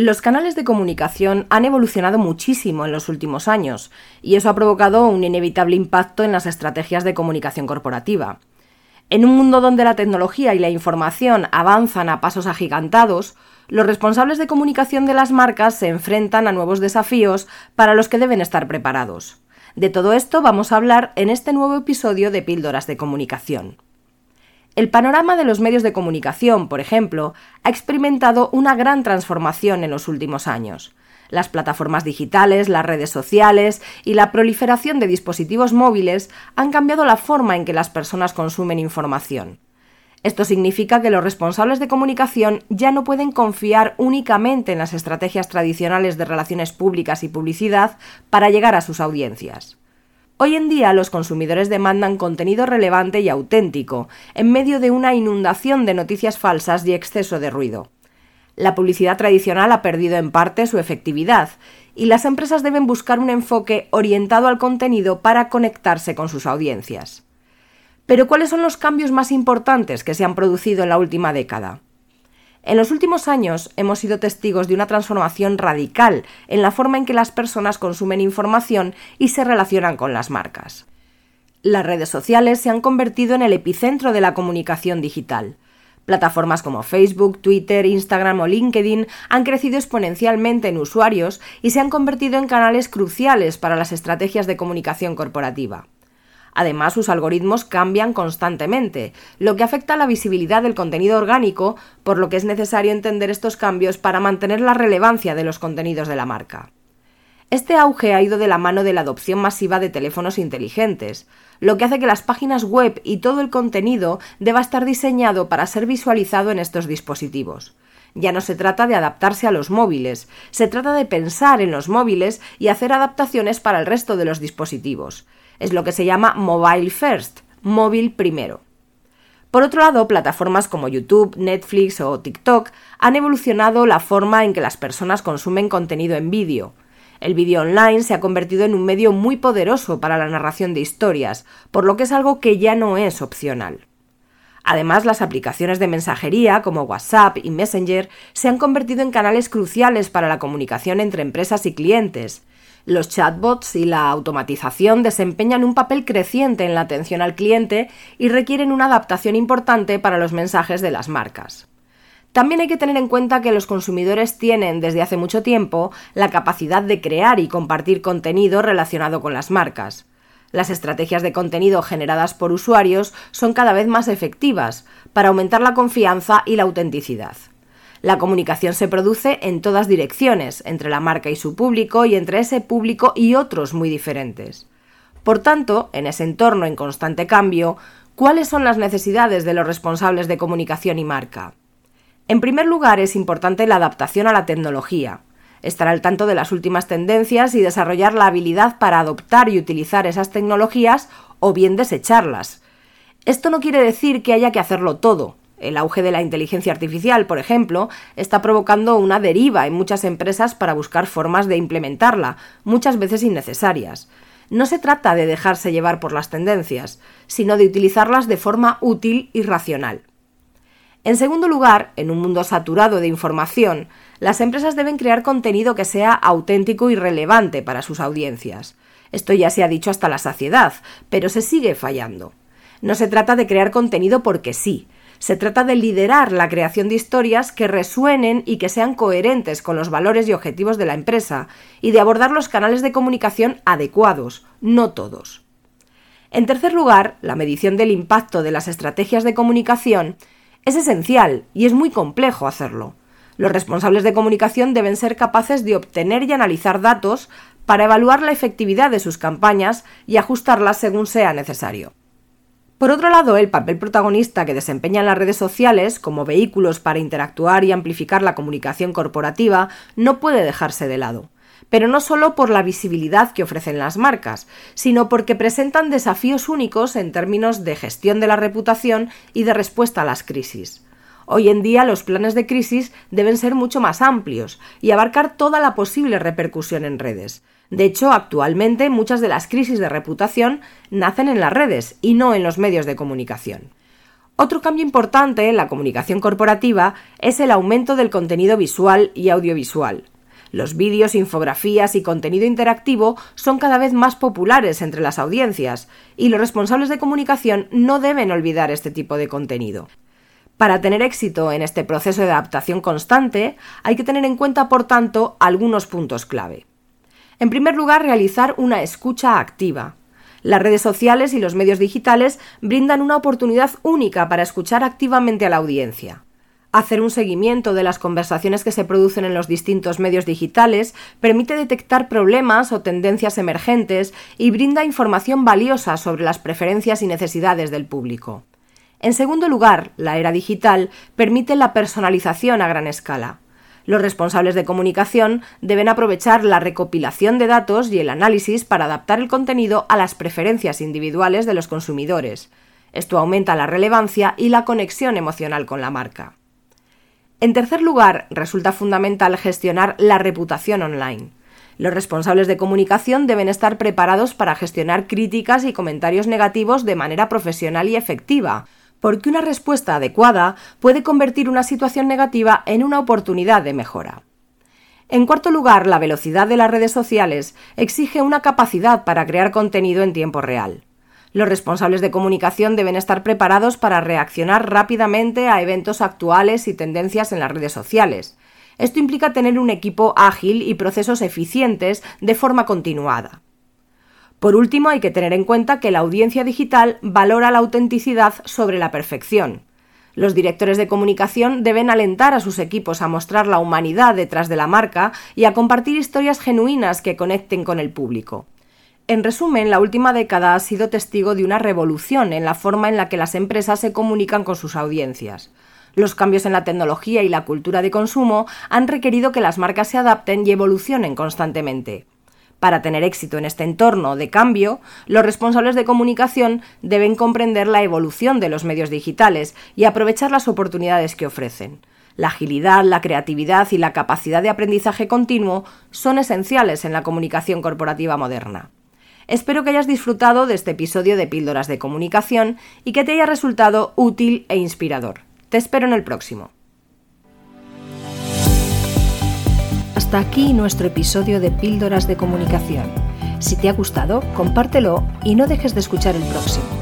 Los canales de comunicación han evolucionado muchísimo en los últimos años y eso ha provocado un inevitable impacto en las estrategias de comunicación corporativa. En un mundo donde la tecnología y la información avanzan a pasos agigantados, los responsables de comunicación de las marcas se enfrentan a nuevos desafíos para los que deben estar preparados. De todo esto vamos a hablar en este nuevo episodio de Píldoras de Comunicación. El panorama de los medios de comunicación, por ejemplo, ha experimentado una gran transformación en los últimos años. Las plataformas digitales, las redes sociales y la proliferación de dispositivos móviles han cambiado la forma en que las personas consumen información. Esto significa que los responsables de comunicación ya no pueden confiar únicamente en las estrategias tradicionales de relaciones públicas y publicidad para llegar a sus audiencias. Hoy en día los consumidores demandan contenido relevante y auténtico, en medio de una inundación de noticias falsas y exceso de ruido. La publicidad tradicional ha perdido en parte su efectividad, y las empresas deben buscar un enfoque orientado al contenido para conectarse con sus audiencias. Pero ¿cuáles son los cambios más importantes que se han producido en la última década? En los últimos años hemos sido testigos de una transformación radical en la forma en que las personas consumen información y se relacionan con las marcas. Las redes sociales se han convertido en el epicentro de la comunicación digital. Plataformas como Facebook, Twitter, Instagram o LinkedIn han crecido exponencialmente en usuarios y se han convertido en canales cruciales para las estrategias de comunicación corporativa. Además, sus algoritmos cambian constantemente, lo que afecta a la visibilidad del contenido orgánico, por lo que es necesario entender estos cambios para mantener la relevancia de los contenidos de la marca. Este auge ha ido de la mano de la adopción masiva de teléfonos inteligentes, lo que hace que las páginas web y todo el contenido deba estar diseñado para ser visualizado en estos dispositivos. Ya no se trata de adaptarse a los móviles, se trata de pensar en los móviles y hacer adaptaciones para el resto de los dispositivos. Es lo que se llama mobile first, móvil primero. Por otro lado, plataformas como YouTube, Netflix o TikTok han evolucionado la forma en que las personas consumen contenido en vídeo. El vídeo online se ha convertido en un medio muy poderoso para la narración de historias, por lo que es algo que ya no es opcional. Además, las aplicaciones de mensajería como WhatsApp y Messenger se han convertido en canales cruciales para la comunicación entre empresas y clientes, los chatbots y la automatización desempeñan un papel creciente en la atención al cliente y requieren una adaptación importante para los mensajes de las marcas. También hay que tener en cuenta que los consumidores tienen desde hace mucho tiempo la capacidad de crear y compartir contenido relacionado con las marcas. Las estrategias de contenido generadas por usuarios son cada vez más efectivas para aumentar la confianza y la autenticidad. La comunicación se produce en todas direcciones, entre la marca y su público y entre ese público y otros muy diferentes. Por tanto, en ese entorno en constante cambio, ¿cuáles son las necesidades de los responsables de comunicación y marca? En primer lugar, es importante la adaptación a la tecnología, estar al tanto de las últimas tendencias y desarrollar la habilidad para adoptar y utilizar esas tecnologías o bien desecharlas. Esto no quiere decir que haya que hacerlo todo, el auge de la inteligencia artificial, por ejemplo, está provocando una deriva en muchas empresas para buscar formas de implementarla, muchas veces innecesarias. No se trata de dejarse llevar por las tendencias, sino de utilizarlas de forma útil y racional. En segundo lugar, en un mundo saturado de información, las empresas deben crear contenido que sea auténtico y relevante para sus audiencias. Esto ya se ha dicho hasta la saciedad, pero se sigue fallando. No se trata de crear contenido porque sí, se trata de liderar la creación de historias que resuenen y que sean coherentes con los valores y objetivos de la empresa, y de abordar los canales de comunicación adecuados, no todos. En tercer lugar, la medición del impacto de las estrategias de comunicación es esencial y es muy complejo hacerlo. Los responsables de comunicación deben ser capaces de obtener y analizar datos para evaluar la efectividad de sus campañas y ajustarlas según sea necesario. Por otro lado, el papel protagonista que desempeñan las redes sociales como vehículos para interactuar y amplificar la comunicación corporativa no puede dejarse de lado. Pero no solo por la visibilidad que ofrecen las marcas, sino porque presentan desafíos únicos en términos de gestión de la reputación y de respuesta a las crisis. Hoy en día los planes de crisis deben ser mucho más amplios y abarcar toda la posible repercusión en redes. De hecho, actualmente muchas de las crisis de reputación nacen en las redes y no en los medios de comunicación. Otro cambio importante en la comunicación corporativa es el aumento del contenido visual y audiovisual. Los vídeos, infografías y contenido interactivo son cada vez más populares entre las audiencias, y los responsables de comunicación no deben olvidar este tipo de contenido. Para tener éxito en este proceso de adaptación constante, hay que tener en cuenta, por tanto, algunos puntos clave. En primer lugar, realizar una escucha activa. Las redes sociales y los medios digitales brindan una oportunidad única para escuchar activamente a la audiencia. Hacer un seguimiento de las conversaciones que se producen en los distintos medios digitales permite detectar problemas o tendencias emergentes y brinda información valiosa sobre las preferencias y necesidades del público. En segundo lugar, la era digital permite la personalización a gran escala. Los responsables de comunicación deben aprovechar la recopilación de datos y el análisis para adaptar el contenido a las preferencias individuales de los consumidores. Esto aumenta la relevancia y la conexión emocional con la marca. En tercer lugar, resulta fundamental gestionar la reputación online. Los responsables de comunicación deben estar preparados para gestionar críticas y comentarios negativos de manera profesional y efectiva, porque una respuesta adecuada puede convertir una situación negativa en una oportunidad de mejora. En cuarto lugar, la velocidad de las redes sociales exige una capacidad para crear contenido en tiempo real. Los responsables de comunicación deben estar preparados para reaccionar rápidamente a eventos actuales y tendencias en las redes sociales. Esto implica tener un equipo ágil y procesos eficientes de forma continuada. Por último, hay que tener en cuenta que la audiencia digital valora la autenticidad sobre la perfección. Los directores de comunicación deben alentar a sus equipos a mostrar la humanidad detrás de la marca y a compartir historias genuinas que conecten con el público. En resumen, la última década ha sido testigo de una revolución en la forma en la que las empresas se comunican con sus audiencias. Los cambios en la tecnología y la cultura de consumo han requerido que las marcas se adapten y evolucionen constantemente. Para tener éxito en este entorno de cambio, los responsables de comunicación deben comprender la evolución de los medios digitales y aprovechar las oportunidades que ofrecen. La agilidad, la creatividad y la capacidad de aprendizaje continuo son esenciales en la comunicación corporativa moderna. Espero que hayas disfrutado de este episodio de Píldoras de Comunicación y que te haya resultado útil e inspirador. Te espero en el próximo. Hasta aquí nuestro episodio de Píldoras de Comunicación. Si te ha gustado, compártelo y no dejes de escuchar el próximo.